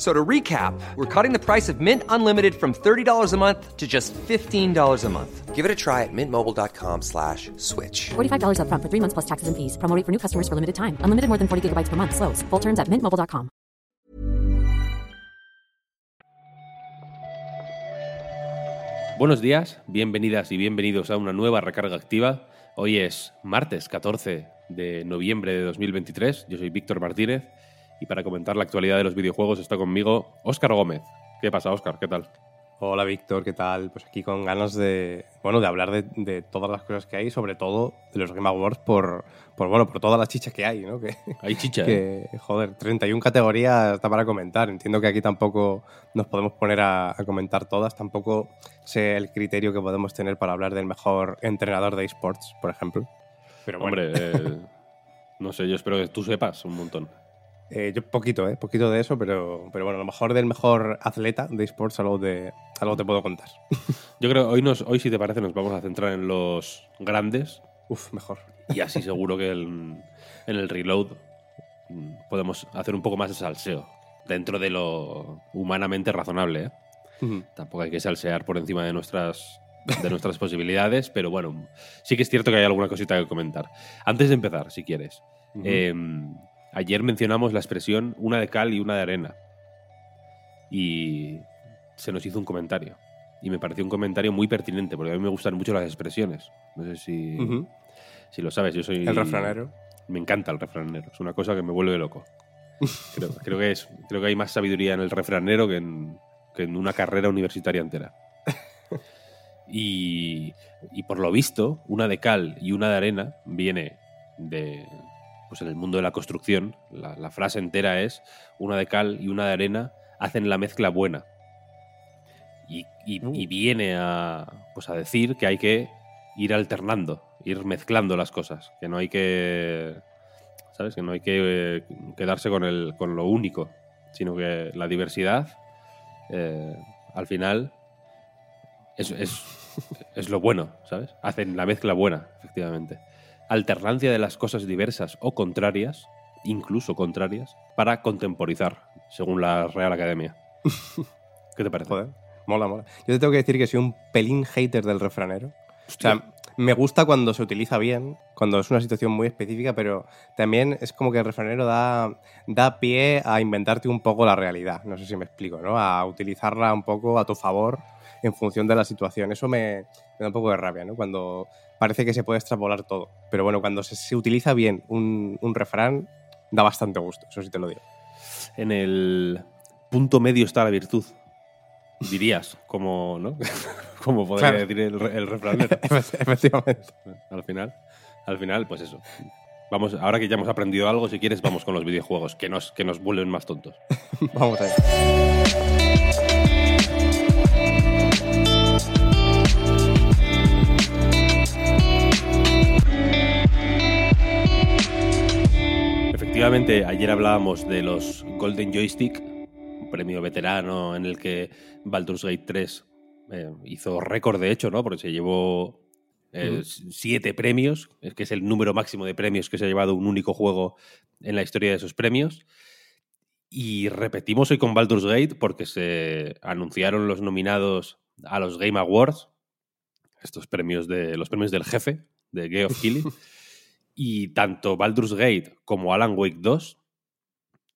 So to recap, we're cutting the price of Mint Unlimited from $30 a month to just $15 a month. Give it a try at mintmobile.com slash switch. $45 upfront for three months plus taxes and fees. Promo rate for new customers for limited time. Unlimited more than 40 gigabytes per month. Slows. Full terms at mintmobile.com. Buenos días, bienvenidas y bienvenidos a una nueva recarga activa. Hoy es martes 14 de noviembre de 2023. Yo soy Víctor Martínez y para comentar la actualidad de los videojuegos está conmigo Óscar Gómez. ¿Qué pasa, Óscar? ¿Qué tal? Hola Víctor, ¿qué tal? Pues aquí con ganas de, bueno, de hablar de, de todas las cosas que hay, sobre todo de los Game Awards por, por bueno, por todas las chichas que hay, ¿no? Que, Hay chicha, ¿eh? que joder, 31 categorías está para comentar. Entiendo que aquí tampoco nos podemos poner a, a comentar todas, tampoco sé el criterio que podemos tener para hablar del mejor entrenador de esports, por ejemplo. Pero bueno, Hombre, eh, no sé, yo espero que tú sepas un montón. Eh, yo poquito, ¿eh? Poquito de eso, pero, pero bueno, a lo mejor del mejor atleta de esports algo, de, algo te puedo contar. Yo creo que hoy, nos, hoy, si te parece, nos vamos a centrar en los grandes Uf, mejor. y así seguro que el- en el reload podemos hacer un poco más de salseo dentro de lo humanamente razonable. ¿eh? Tampoco hay que salsear por encima de nuestras, de nuestras posibilidades, pero bueno, sí que es cierto que hay alguna cosita que comentar. Antes de empezar, si quieres, eh, ayer mencionamos la expresión una de cal y una de arena y se nos hizo un comentario. Y me pareció un comentario muy pertinente, porque a mí me gustan mucho las expresiones. No sé si, si lo sabes, yo soy... El refranero. Me encanta el refranero, es una cosa que me vuelve loco. Creo, creo que, es, creo que hay más sabiduría en el refranero que en, que en una carrera universitaria entera. Y, y por lo visto, una de cal y una de arena viene de. Pues en el mundo de la construcción, la, la frase entera es: una de cal y una de arena hacen la mezcla buena. Y, y- Uh. y viene a, pues a decir que hay que ir alternando, ir mezclando las cosas, que no hay que. ¿Sabes? Que no hay que eh, quedarse con, el, con lo único, sino que la diversidad, eh, al final, es, es, es lo bueno, ¿sabes? Hacen la mezcla buena, efectivamente. Alternancia de las cosas diversas o contrarias, incluso contrarias, para contemporizar, según la Real Academia. ¿Qué te parece? Joder, mola, mola. Yo te tengo que decir que soy un pelín hater del refranero. O sea, me gusta cuando se utiliza bien, cuando es una situación muy específica, pero también es como que el refranero da, da pie a inventarte un poco la realidad. No sé si me explico, ¿no? A utilizarla un poco a tu favor en función de la situación. Eso me, da un poco de rabia, ¿no? Cuando parece que se puede extrapolar todo. Pero bueno, cuando se, se utiliza bien un, un refrán, da bastante gusto, eso sí te lo digo. En el punto medio está la virtud. Dirías, como, ¿no? Como podría Claro. decir el, el refranero. Efectivamente. al final, al final, pues eso. Vamos, ahora que ya hemos aprendido algo, si quieres, vamos con los videojuegos, que nos, que nos vuelven más tontos. Vamos a ver. Efectivamente, ayer hablábamos de los Golden Joystick, un premio veterano en el que Baldur's Gate 3 eh, hizo récord, de hecho, ¿no? Porque se llevó eh, siete premios, es que es el número máximo de premios que se ha llevado un único juego en la historia de esos premios. Y repetimos hoy con Baldur's Gate porque se anunciaron los nominados a los Game Awards, estos premios de los premios del jefe de Game of Killing. y tanto Baldur's Gate como Alan Wake 2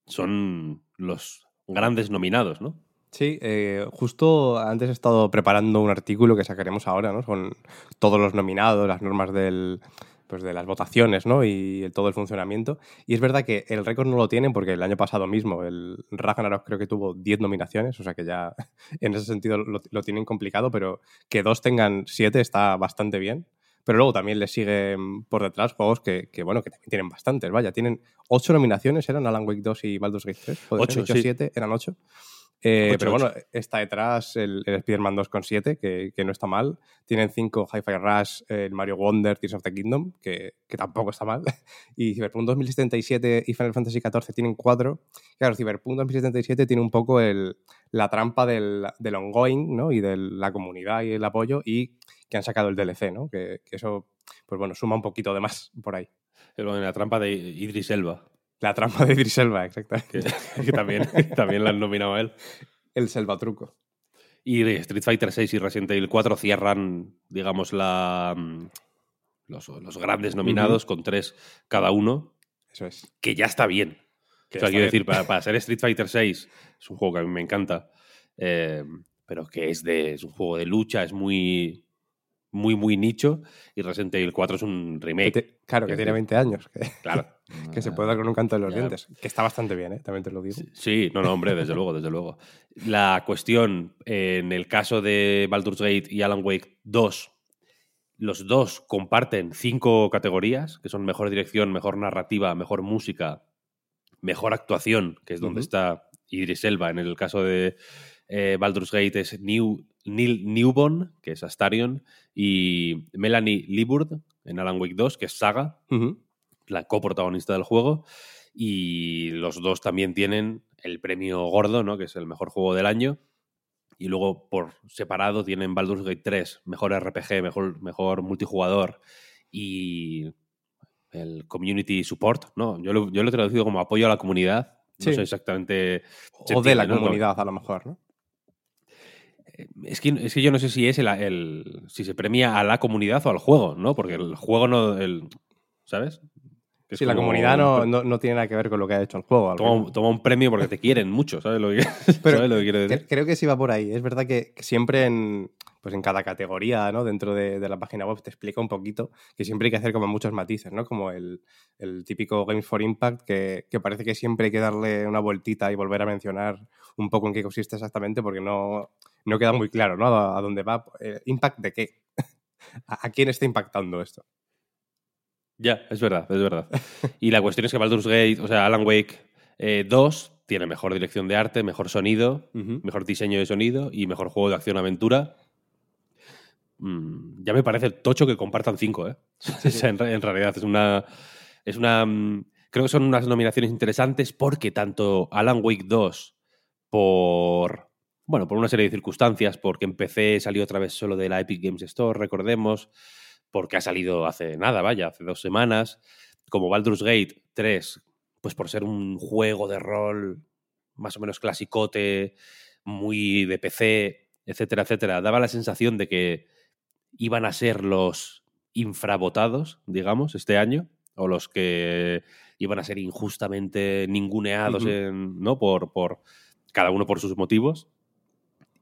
son los grandes nominados, ¿no? Sí, eh, justo antes he estado preparando un artículo que sacaremos ahora, ¿no? Con todos los nominados, las normas del, pues de las votaciones, ¿no? Y el, todo el funcionamiento. Y es verdad que el récord no lo tienen porque el año pasado mismo el Ragnarok creo que tuvo 10 nominaciones, o sea que ya en ese sentido lo, lo tienen complicado, pero que dos tengan 7 está bastante bien. Pero luego también le siguen por detrás juegos que, que, bueno, que también tienen bastantes. Vaya, tienen 8 nominaciones, eran Alan Wake 2 y Baldur's Gate 3. 8, 7, eran 8. Eh, pero bueno, está detrás el, el Spider-Man 2 con 7, que, que, no está mal. Tienen 5 Hi-Fi Rush, el Mario Wonder, Tears of the Kingdom, que, que, tampoco está mal. Y Cyberpunk 2077 y Final Fantasy XIV tienen 4. Claro, Cyberpunk 2077 tiene un poco el, la trampa del, del, ongoing, ¿no? Y de la comunidad y el apoyo, y que han sacado el DLC, ¿no? Que, que eso, pues bueno, suma un poquito de más por ahí. La trampa de Idris Elba. La trampa de Idris Elba, exactamente. Que, que también, también la han nominado a él. El salvatruco. Y Street Fighter 6 y Resident Evil 4 cierran, digamos, la, los, los grandes nominados uh -huh. con tres cada uno. Eso es. Que ya está bien. Que o sea, quiero decir, para, para, ser Street Fighter 6, es un juego que a mí me encanta, eh, pero que es, de, es un juego de lucha, es muy, muy, muy nicho. Y Resident Evil 4 es un remake. Que te, claro, que, que tiene 20 años. Que, claro. que se puede dar con un canto de los dientes. Que está bastante bien, ¿eh? también te lo digo. Sí, no, no, hombre, desde luego, desde luego. La cuestión, en el caso de Baldur's Gate y Alan Wake 2, los dos comparten cinco categorías, que son mejor dirección, mejor narrativa, mejor música, mejor actuación, que es donde uh -huh. está Idris Elba. En el caso de eh, Baldur's Gate es New, Neil Newborn, que es Astarion, y Melanie Liburd en Alan Wake 2, que es Saga, uh -huh. la coprotagonista del juego. Y los dos también tienen el premio gordo, ¿no? que es el mejor juego del año. Y luego, por separado, tienen Baldur's Gate 3, mejor RPG, mejor, mejor multijugador y el Community Support. ¿no? Yo, lo, yo lo he traducido como apoyo a la comunidad. No sé exactamente. O de la ¿no? comunidad, a lo mejor, ¿no? Es que, es que, yo no sé si es el, el, si se premia a la comunidad o al juego, ¿no? Porque el juego no. El, ¿Sabes? Sí, como, la comunidad no, no, no, tiene nada que ver con lo que ha hecho el juego. Toma, toma un premio porque te quieren mucho, ¿sabes lo que, Pero ¿sabes lo que quiero decir? Creo que sí va por ahí. Es verdad que, que siempre en, pues en cada categoría, ¿no? Dentro de, de, la página web te explica un poquito que siempre hay que hacer como muchos matices, ¿no? Como el, el típico Games for Impact, que, que, parece que siempre hay que darle una vueltita y volver a mencionar un poco en qué consiste exactamente, porque no, no queda muy claro, ¿no? A, a dónde va. Eh, ¿Impact de qué? ¿A quién está impactando esto? Ya, es verdad, es verdad. y la cuestión es que Baldur's Gate, o sea, Alan Wake eh, 2 tiene mejor dirección de arte, mejor sonido, uh -huh. mejor diseño de sonido y mejor juego de acción-aventura. Mm, ya me parece tocho que compartan cinco, ¿eh? Sí, sí. en, en, realidad es una. Es una. Mm, creo que son unas nominaciones interesantes porque tanto Alan Wake 2 por. Bueno, por una serie de circunstancias, porque en PC salió otra vez solo de la Epic Games Store, recordemos porque ha salido hace nada, vaya, hace dos semanas, como Baldur's Gate 3, pues por ser un juego de rol más o menos clasicote, muy de PC, etcétera, etcétera, daba la sensación de que iban a ser los infravotados, digamos, este año, o los que iban a ser injustamente ninguneados uh -huh. en, ¿no? por, por cada uno por sus motivos.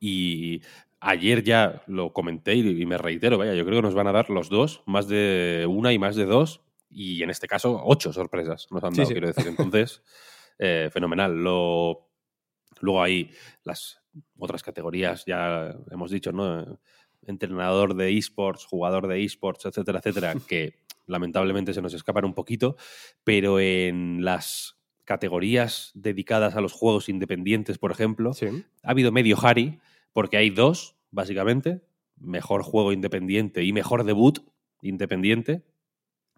Y ayer ya lo comenté y, me reitero, vaya, yo creo que nos van a dar los dos, más de una y más de dos, y en este caso ocho sorpresas nos han dado, sí, sí. quiero decir. Entonces, eh, fenomenal. Lo, luego hay las otras categorías, ya hemos dicho, ¿no? Entrenador de esports, jugador de esports, etcétera, etcétera, que lamentablemente se nos escapan un poquito, pero en las categorías dedicadas a los juegos independientes, por ejemplo, sí. ha habido medio Harry porque hay dos, básicamente, mejor juego independiente y mejor debut independiente.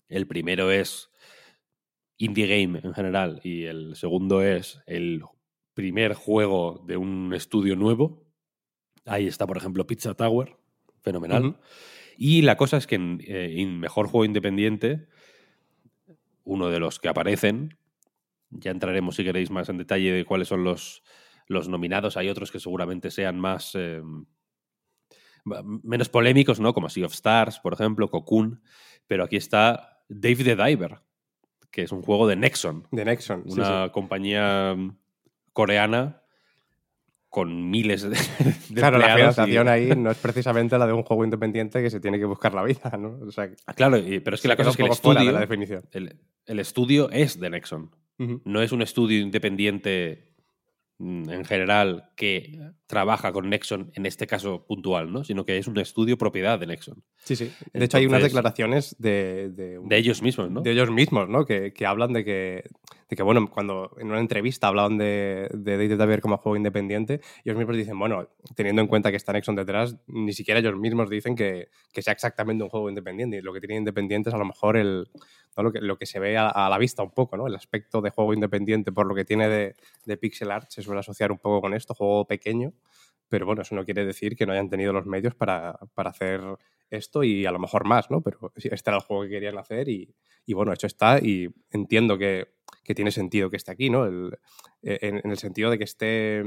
El primero es Indie Game en general y el segundo es el primer juego de un estudio nuevo. Ahí está, por ejemplo, Pizza Tower, fenomenal. Uh -huh. Y la cosa es que en, eh, en mejor juego independiente, uno de los que aparecen, ya entraremos si queréis más en detalle de cuáles son los, los nominados. Hay otros que seguramente sean más eh, menos polémicos, ¿no? Como Sea of Stars, por ejemplo, Cocoon. Pero aquí está Dave the Diver, que es un juego de Nexon, De Nexon. una sí. compañía mm, coreana con miles de, de Claro, la y- financiación ahí no es precisamente la de un juego independiente que se tiene que buscar la vida, ¿no? O sea, Ah, Claro, y- pero es que la cosa es que el de estudio, la definición. el, el estudio es de Nexon. No es un estudio independiente mm, en general que trabaja con Nexon en este caso puntual, ¿no? Sino que es un estudio propiedad de Nexon. Sí, sí. De hecho, hay unas declaraciones de, de, De ellos mismos, ¿no? de ellos mismos, ¿no? Que, que hablan de que, que, bueno, cuando en una entrevista hablaban de, de Diver como juego independiente, ellos mismos dicen, bueno, teniendo en cuenta que está Nexon detrás, ni siquiera ellos mismos dicen que, que sea exactamente un juego independiente. Y lo que tiene independiente es a lo mejor el, ¿no? lo, que, se ve a, a la vista un poco, ¿no? El aspecto de juego independiente, por lo que tiene de, de pixel art, se suele asociar un poco con esto, juego pequeño. Pero bueno, eso no quiere decir que no hayan tenido los medios para, para hacer esto y a lo mejor más, ¿no? Pero este era el juego que querían hacer y, y bueno, hecho está y entiendo que, que tiene sentido que esté aquí, ¿no? El- eh, en, en el sentido de que esté,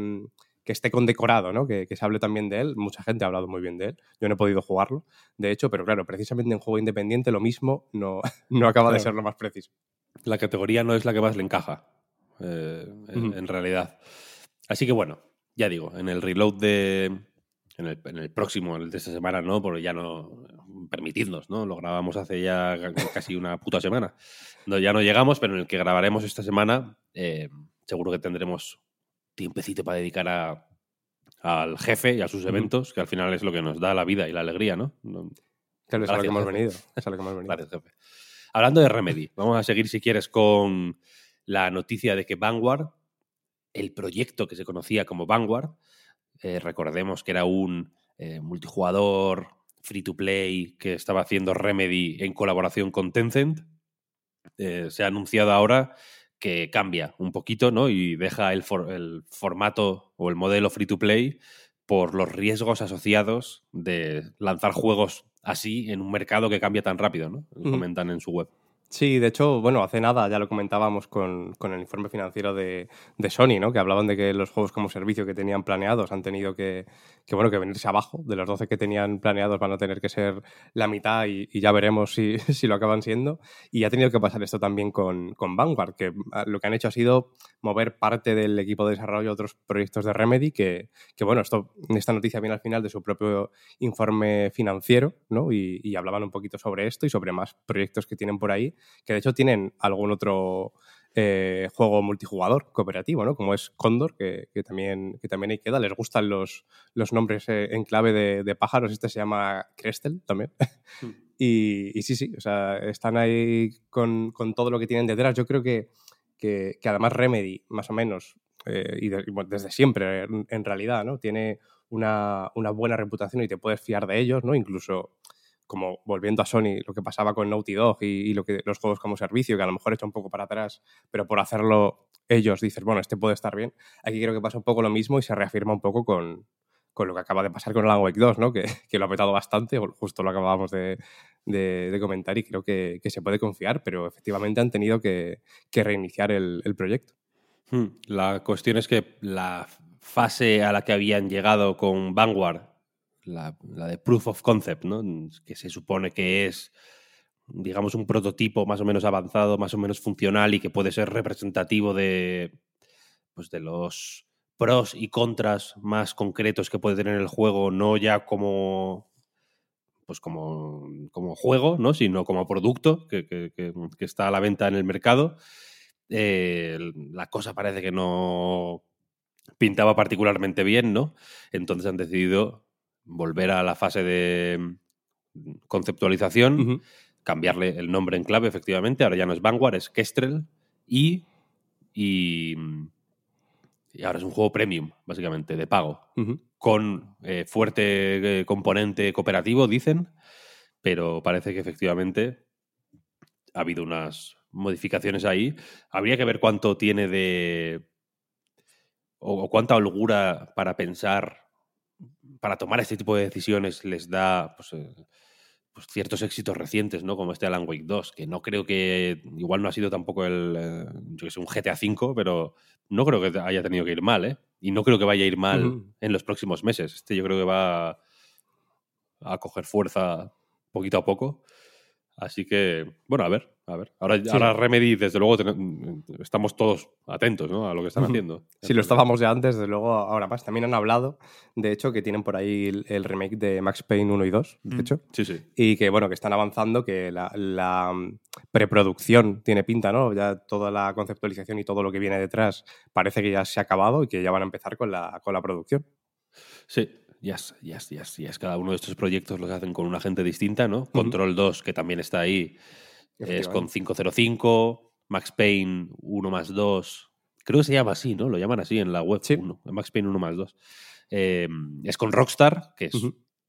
que esté condecorado, ¿no? Que, que se hable también de él. Mucha gente ha hablado muy bien de él. Yo no he podido jugarlo, de hecho, pero claro, precisamente en juego independiente lo mismo no, no acaba de ser lo más preciso. La categoría no es la que más le encaja, eh, en, en realidad. Así que bueno, ya digo, en el reload de. En el, en el próximo, el de esta semana, no, porque ya no. Permitidnos, ¿no? Lo grabamos hace ya ca- casi una puta semana. No, ya no llegamos, pero en el que grabaremos esta semana, eh, seguro que tendremos tiempecito para dedicar a, al jefe y a sus eventos, que al final es lo que nos da la vida y la alegría, ¿no? No- Claro, es a lo que hemos venido. Es a lo que hemos venido. Gracias, jefe. Hablando de Remedy, vamos a seguir si quieres con la noticia de que Vanguard, el proyecto que se conocía como Vanguard, eh, recordemos que era un eh, multijugador free to play que estaba haciendo Remedy en colaboración con Tencent, eh, se ha anunciado ahora que cambia un poquito ¿no? y deja el, for- el formato o el modelo free to play por los riesgos asociados de lanzar juegos así en un mercado que cambia tan rápido, ¿no? Comentan en su web. Sí, de hecho, bueno, hace nada ya lo comentábamos con, con el informe financiero de, de Sony, ¿no? Que hablaban de que los juegos como servicio que tenían planeados han tenido que, que, bueno, que venirse abajo. De los 12 que tenían planeados van a tener que ser la mitad y, ya veremos si, si lo acaban siendo. Y ha tenido que pasar esto también con, con Vanguard, que ah, lo que han hecho ha sido mover parte del equipo de desarrollo a otros proyectos de Remedy, que, que bueno, esto, esta noticia viene al final de su propio informe financiero, ¿no? Y hablaban un poquito sobre esto y sobre más proyectos que tienen por ahí que de hecho tienen algún otro eh, juego multijugador cooperativo, ¿no? Como es Condor, que, que también, que también ahí queda. Les gustan los, los nombres eh, en clave de, de pájaros. Este se llama Crestel también. Mm. y, y sí, sí, o sea, están ahí con, con todo lo que tienen detrás. Yo creo que, que, que además Remedy, más o menos, eh, y, de- y bueno, desde siempre en, en realidad, ¿no? Tiene una, una buena reputación y te puedes fiar de ellos, ¿no? Incluso como volviendo a Sony, lo que pasaba con Naughty Dog y, lo que, los juegos como servicio, que a lo mejor echa un poco para atrás, pero por hacerlo ellos dices, bueno, este puede estar bien. Aquí creo que pasa un poco lo mismo y se reafirma un poco con, con lo que acaba de pasar con Alan Wake 2, ¿no? que, que lo ha petado bastante, justo lo acabábamos de, de- comentar y creo que, que se puede confiar, pero efectivamente han tenido que, que reiniciar el, el proyecto. Hmm. La cuestión es que la fase a la que habían llegado con Vanguard, la, de Proof of Concept, ¿no? que se supone que es, digamos, un prototipo más o menos avanzado, más o menos funcional y que puede ser representativo de, pues, de los pros y contras más concretos que puede tener el juego, no ya como pues como, como juego, ¿no? sino como producto que está a la venta en el mercado. Eh, la cosa parece que no pintaba particularmente bien, ¿no? Entonces han decidido volver a la fase de mm, conceptualización, cambiarle el nombre en clave, efectivamente. Ahora ya no es Vanguard, es Kestrel. Y, y, y ahora es un juego premium, básicamente, de pago con eh, fuerte eh, componente cooperativo, dicen, pero parece que efectivamente ha habido unas modificaciones ahí. Habría que ver cuánto tiene de... o, o cuánta holgura para pensar, para tomar este tipo de decisiones les da pues, eh, pues, ciertos éxitos recientes, ¿no? Como este Alan Wake 2, que no creo que. Igual no ha sido tampoco el. eh, yo que sé, un GTA V, pero no creo que haya tenido que ir mal, ¿eh? Y no creo que vaya a ir mal en los próximos meses. Este yo creo que va a coger fuerza poquito a poco. Así que, bueno, a ver, a ver. Ahora, ahora Remedy, desde luego, ten- estamos todos atentos ¿no? a lo que están haciendo. Si lo estábamos ya antes, desde luego ahora más. También han hablado, de hecho, que tienen por ahí el, el remake de Max Payne 1 y 2, de hecho. Sí, sí. Y que, bueno, que están avanzando, que la, la, mm, preproducción tiene pinta, ¿no? Ya toda la conceptualización y todo lo que viene detrás parece que ya se ha acabado y que ya van a empezar con la, con la producción. Sí, yes, yes, yes, yes. Cada uno de estos proyectos los hacen con una gente distinta, ¿no? Control 2, que también está ahí, es con 505. Max Payne 1 más 2. Creo que se llama así, ¿no? Lo llaman así en la web. Sí. uno, Max Payne 1 más 2. Eh, es con Rockstar, que es,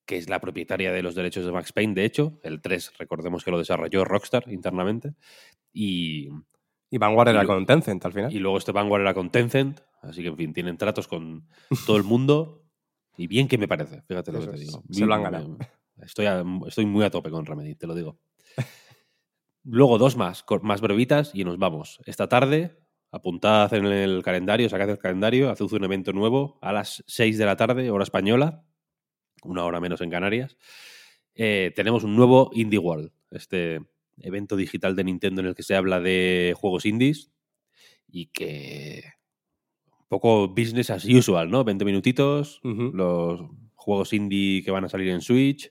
que es la propietaria de los derechos de Max Payne, de hecho. El 3, recordemos que lo desarrolló Rockstar internamente. Y, Y Vanguard Y era con Tencent al final. y luego este Vanguard era con Tencent, así que en fin, tienen tratos con todo el mundo. Y bien que me parece, fíjate lo Eso que te digo. se lo han ganado. Estoy, a- estoy muy a tope con Remedy, te lo digo. Luego dos más, más brevitas y nos vamos. Esta tarde, apuntad en el calendario, sacad el calendario, haced un evento nuevo a las 6 de la tarde, hora española, una hora menos en Canarias. Eh, tenemos un nuevo Indie World, este evento digital de Nintendo en el que se habla de juegos indies y que un poco business as usual, ¿no? 20 minutitos, los juegos indie que van a salir en Switch.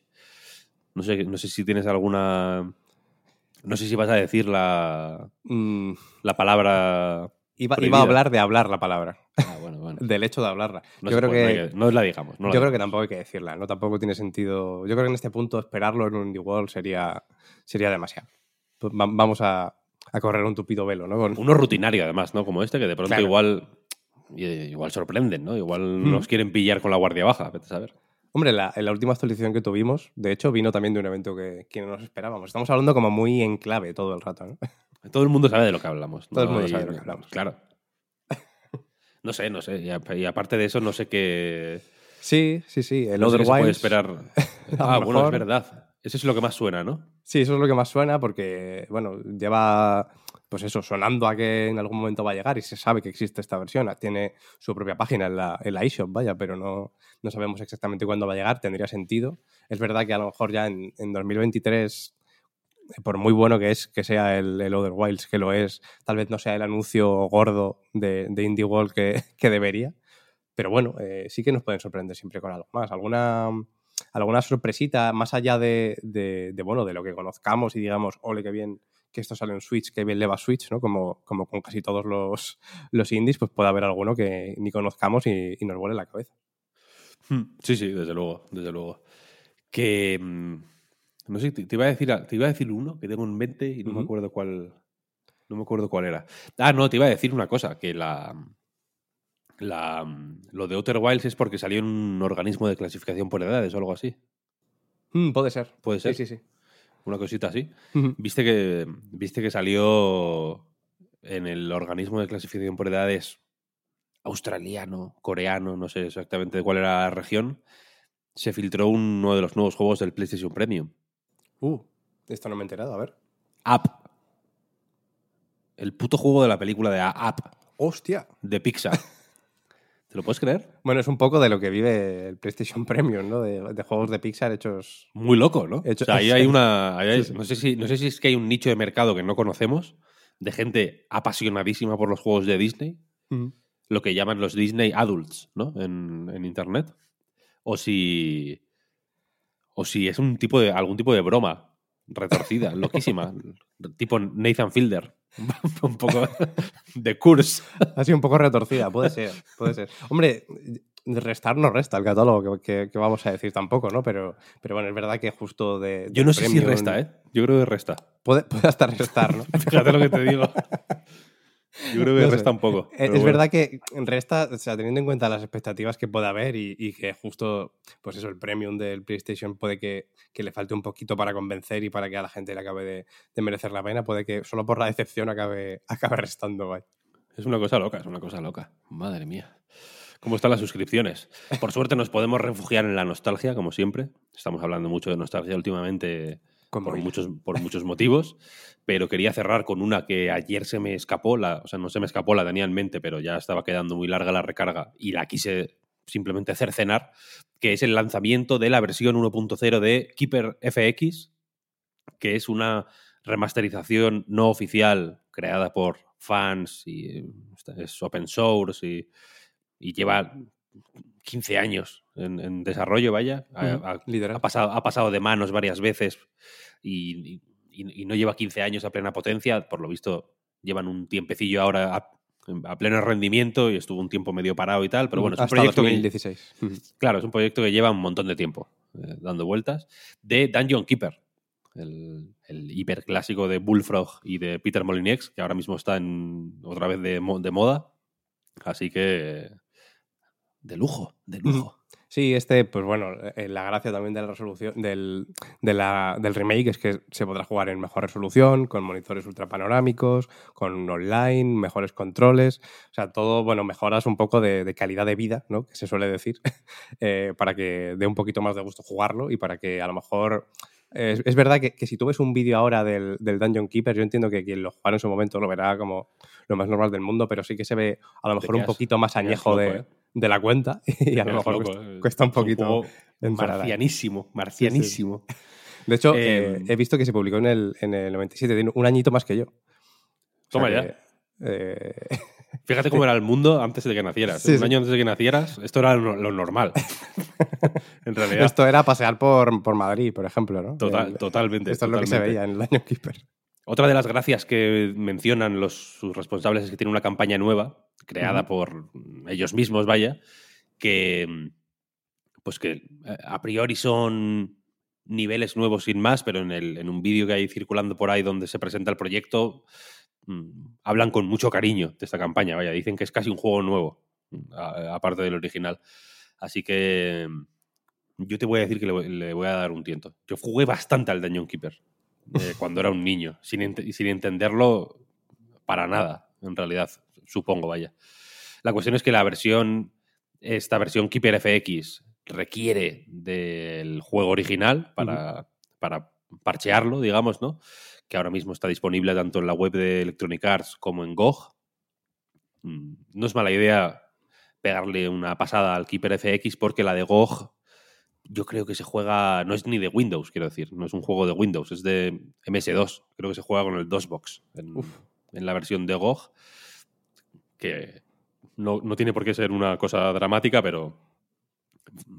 No sé, no sé si tienes alguna. No sé si vas a decir la, Mm, la palabra. iba, iba a hablar de hablar la palabra, Ah, bueno, bueno. del hecho de hablarla. No, yo creo puede, que, no la digamos. no la yo creo que tampoco hay que decirla, ¿no? Tampoco tiene sentido. Yo creo que en este punto esperarlo en un Indie World sería, sería demasiado. Pues va- vamos a, a correr un tupido velo, ¿no? Con- Uno rutinario, además, ¿no? Como este, que de pronto Claro. igual. eh, Igual sorprenden, ¿no? Igual Hmm. nos quieren pillar con la guardia baja, vete a saber. Hombre, la, en la última actualización que tuvimos, de hecho, vino también de un evento que, que no nos esperábamos. Estamos hablando como muy en clave todo el rato, ¿no? Todo el mundo sabe de lo que hablamos. Todo el mundo sabe de lo que hablamos. Claro. No sé, no sé. Y, aparte de eso, no sé qué. Sí, sí, sí. El no qué se puede Otherwise. esperar. Ah, bueno, es verdad. Eso es lo que más suena, ¿no? Sí, eso es lo que más suena porque, bueno, lleva, pues eso, sonando a que en algún momento va a llegar y se sabe que existe esta versión. Tiene su propia página en la, en la eShop, vaya, pero no, no sabemos exactamente cuándo va a llegar. Tendría sentido. Es verdad que a lo mejor ya en, en 2023, eh, por muy bueno que es que sea el, el Other Wilds, que lo es, tal vez no sea el anuncio gordo de, de Indie World que, que debería. Pero bueno, eh, sí que nos pueden sorprender siempre con algo más. Alguna alguna sorpresita más allá de, de- de, bueno de lo que conozcamos y digamos ole qué bien que esto sale en Switch qué bien le va a Switch no como, como con casi todos los, los indies pues puede haber alguno que ni conozcamos y, y nos vuele la cabeza Hmm, Sí, sí, desde luego, desde luego. Que. mm, No sé, te, iba a decir, te iba a decir uno que tengo en mente y no me acuerdo cuál. No me acuerdo cuál era. Ah, no, te iba a decir una cosa, que la. La, lo de Outer Wilds es porque salió en un organismo de clasificación por edades o algo así. Mm, puede ser Puede ser. sí sí sí Una cosita así. Viste que, viste que salió en el organismo de clasificación por edades australiano, coreano, no sé exactamente de cuál era la región. Se filtró uno de los nuevos juegos del PlayStation Premium. uh, esto no me he enterado a ver Up. El puto juego de la película de Up, hostia de Pixar. ¿Te lo puedes creer? bueno es un poco de lo que vive el PlayStation Premium no de, de juegos de Pixar hechos Muy loco, ¿no? Hecho- o sea, ahí hay una. ahí hay- Sí, sí. No, sé si, no sé si es que hay un nicho de mercado que no conocemos, de gente apasionadísima por los juegos de Disney, Ujú. lo que llaman los Disney Adults, ¿no? En, en internet. O si. O si es un tipo de. algún tipo de broma retorcida, loquísima. tipo Nathan Fielder. un poco de curse. Ha sido un poco retorcida, puede ser, puede ser. Hombre, restar no resta el catálogo, que, vamos a decir tampoco, ¿no? Pero, pero bueno, es verdad que justo de... Yo del no sé si resta, ¿eh? Yo creo que resta. Puede, puede hasta restar, ¿no? Fíjate lo que te digo. Yo creo que No sé. resta un poco. Es, pero es bueno. verdad que resta, o sea, teniendo en cuenta las expectativas que pueda haber y, y que justo, pues eso, el premium del PlayStation puede que, que le falte un poquito para convencer y para que a la gente le acabe de, de merecer la pena, puede que solo por la decepción acabe, acabe restando, vaya. Es una cosa loca, es una cosa loca. Madre mía. ¿Cómo están las suscripciones? Por suerte nos podemos refugiar en la nostalgia, como siempre. Estamos hablando mucho de nostalgia últimamente por muchos, por muchos motivos, pero quería cerrar con una que ayer se me escapó, la, o sea, no se me escapó, la tenía en mente, pero ya estaba quedando muy larga la recarga y la quise simplemente cercenar, que es el lanzamiento de la versión 1.0 de Keeper FX, que es una remasterización no oficial creada por fans y eh, es open source y, y lleva 15 años en, en desarrollo, vaya. Ha- pasado, ha pasado de manos varias veces y, y- y no lleva 15 años a plena potencia. Por lo visto, llevan un tiempecillo ahora a, a pleno rendimiento y estuvo un tiempo medio parado y tal, pero bueno, es un proyecto que- 2016. Ujú. Claro, es un proyecto que lleva un montón de tiempo eh, dando vueltas. De Dungeon Keeper, el, el hiperclásico de Bullfrog y de Peter Molyneux, que ahora mismo está en, otra vez de moda. Así que. De lujo, de lujo. Sí, este, pues bueno, eh, la gracia también de la resolución del, de la- del remake es que se podrá jugar en mejor resolución, con monitores ultrapanorámicos, con online, mejores controles, o sea, todo, bueno, mejoras un poco de, de calidad de vida, ¿no? Que se suele decir, eh, para que dé un poquito más de gusto jugarlo y para que a lo mejor... Es, es verdad que, que si tú ves un vídeo ahora del, del Dungeon Keeper, yo entiendo que quien lo jugara en su momento lo verá como lo más normal del mundo, pero sí que se ve a lo mejor un poquito más añejo loco, de, ¿eh? De la cuenta y a lo mejor loco, cuesta, eh. cuesta un poquito. Marcianísimo, marcianísimo. De hecho, Eh, eh, he visto que se publicó en el, en el 97, tiene un añito más que yo. O sea Toma que, ya. eh, Fíjate cómo era el mundo antes de que nacieras. Sí, Un año antes de que nacieras, esto era lo, lo normal. en realidad, esto era pasear por, por Madrid, por ejemplo, ¿no? total- El- totalmente. esto es lo que se totalmente. veía en el año Keeper. Otra de las gracias que mencionan los, sus responsables es que tiene una campaña nueva, creada por ellos mismos, vaya, que pues que eh, a priori son niveles nuevos sin más, pero en, el, en un vídeo que hay circulando por ahí donde se presenta el proyecto, mm, hablan con mucho cariño de esta campaña, vaya, dicen que es casi un juego nuevo, aparte del original. Así que mm, yo te voy a decir que le, voy- le voy a dar un tiento. Yo jugué bastante al Dungeon Keeper eh, cuando era un niño, sin, ent- sin entenderlo para nada, en realidad, supongo, vaya. La cuestión es que la versión, esta versión Keeper FX requiere del juego original para, para parchearlo, digamos, ¿no? Que ahora mismo está disponible tanto en la web de Electronic Arts como en GOG. Mm, No es mala idea pegarle una pasada al Keeper FX porque la de GOG yo creo que se juega, no es ni de Windows, quiero decir, no es un juego de Windows, es de MS2, creo que se juega con el DOSBox en, en la versión de GOG, que no, no tiene por qué ser una cosa dramática, pero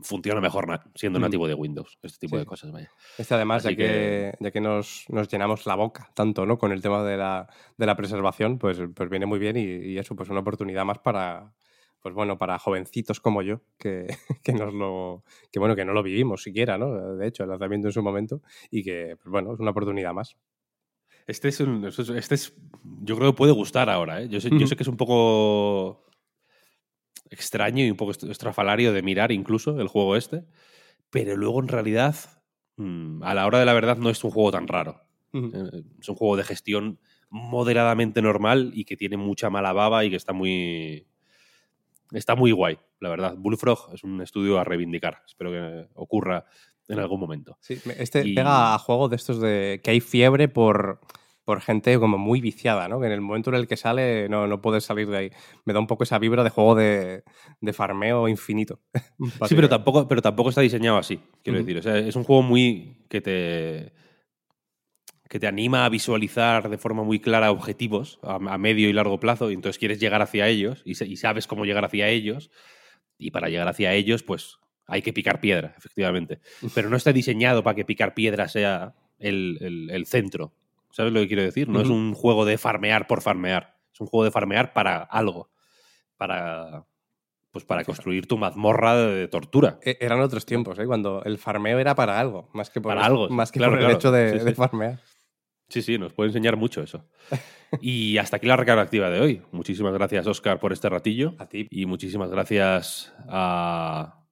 funciona mejor na- siendo Mm. nativo de Windows, este tipo Sí. de cosas, vaya. Este además, ya que- ya que nos, nos llenamos la boca tanto ¿no? con el tema de la, de la preservación, pues, pues viene muy bien y, y eso, pues una oportunidad más para, pues bueno, para jovencitos como yo, que, que nos lo, que bueno, que no lo vivimos siquiera, ¿no? De hecho, el lanzamiento en su momento, y que, pues bueno, es una oportunidad más. Este es, un- este es, yo creo que puede gustar ahora, ¿eh? Yo sé, yo Ujú. sé que es un poco extraño y un poco est- estrafalario de mirar incluso el juego este, pero luego en realidad, mm, a la hora de la verdad, no es un juego tan raro. Eh, Es un juego de gestión moderadamente normal y que tiene mucha mala baba y que está muy. Está muy guay, la verdad. Bullfrog es un estudio a reivindicar. Espero que ocurra en algún momento. Sí, este Y- pega a juegos de estos de que hay fiebre por, por gente como muy viciada, ¿no? Que en el momento en el que sale no, no puedes salir de ahí. Me da un poco esa vibra de juego de, de farmeo infinito. Sí, pero tampoco, pero tampoco está diseñado así, quiero decir. O sea, es un juego muy que te que te anima a visualizar de forma muy clara objetivos a, a medio y largo plazo y entonces quieres llegar hacia ellos y, se- y sabes cómo llegar hacia ellos y para llegar hacia ellos pues hay que picar piedra, efectivamente. Pero no está diseñado para que picar piedra sea el, el- el centro. ¿Sabes lo que quiero decir? No es un juego de farmear por farmear. Es un juego de farmear para algo. Para, pues para construir tu mazmorra de, tortura. E- Eran otros tiempos, ¿eh? Cuando el farmeo era para algo, más que por, Para algo, más que claro, por el claro. hecho de, Sí, sí. de farmear. Sí, sí, nos puede enseñar mucho eso. Y hasta aquí la recarga activa de hoy. Muchísimas gracias, Oscar, por este ratillo. A ti. Y muchísimas gracias a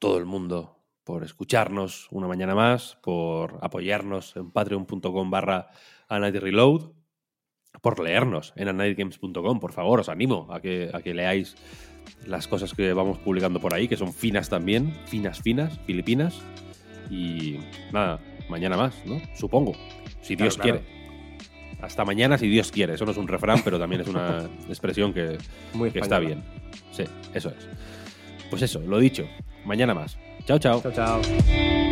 todo el mundo por escucharnos una mañana más, por apoyarnos en patreon.com barra Reload, por leernos en anightgames.com. Por favor, os animo a que, a que leáis las cosas que vamos publicando por ahí, que son finas también, finas, finas, filipinas. Y nada, mañana más, ¿no? Supongo. Si Dios Claro, quiere. Hasta mañana si Dios quiere. Eso no es un refrán, pero también es una expresión que, Muy que está bien. Sí, eso es. Pues eso, lo dicho. Mañana más. Chao, chao. Chao, chao.